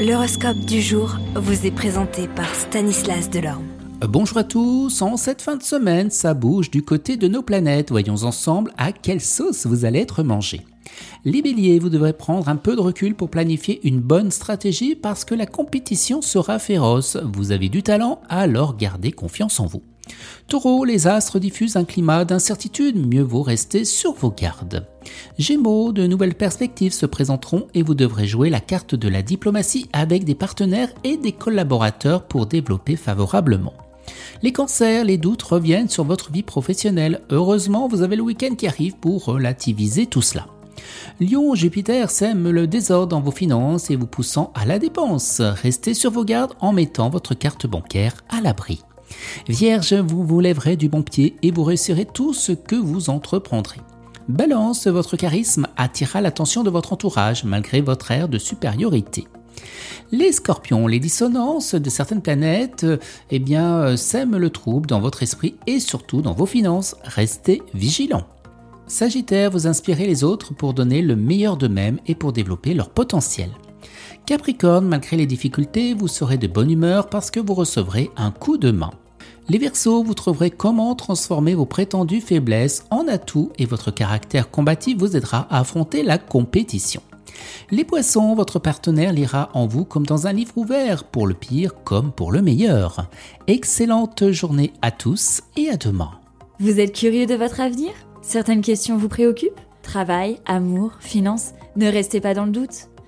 L'horoscope du jour vous est présenté par Stanislas Delorme. Bonjour à tous, en cette fin de semaine, ça bouge du côté de nos planètes. Voyons ensemble à quelle sauce vous allez être mangé. Les béliers, vous devrez prendre un peu de recul pour planifier une bonne stratégie parce que la compétition sera féroce. Vous avez du talent, alors gardez confiance en vous. Taureau, les astres diffusent un climat d'incertitude, mieux vaut rester sur vos gardes. Gémeaux, de nouvelles perspectives se présenteront et vous devrez jouer la carte de la diplomatie avec des partenaires et des collaborateurs pour développer favorablement. Les cancers, les doutes reviennent sur votre vie professionnelle. Heureusement, vous avez le week-end qui arrive pour relativiser tout cela. Lion, Jupiter sème le désordre dans vos finances et vous poussant à la dépense. Restez sur vos gardes en mettant votre carte bancaire à l'abri. Vierge, vous vous lèverez du bon pied et vous réussirez tout ce que vous entreprendrez. Balance, votre charisme attirera l'attention de votre entourage malgré votre air de supériorité. Les scorpions, les dissonances de certaines planètes, eh bien, euh, sèment le trouble dans votre esprit et surtout dans vos finances. Restez vigilants. Sagittaire, vous inspirez les autres pour donner le meilleur d'eux-mêmes et pour développer leur potentiel. Capricorne, malgré les difficultés, vous serez de bonne humeur parce que vous recevrez un coup de main. Les Verseaux, vous trouverez comment transformer vos prétendues faiblesses en atouts et votre caractère combatif vous aidera à affronter la compétition. Les Poissons, votre partenaire lira en vous comme dans un livre ouvert, pour le pire comme pour le meilleur. Excellente journée à tous et à demain. Vous êtes curieux de votre avenir? Certaines questions vous préoccupent? Travail, amour, finances? Ne restez pas dans le doute.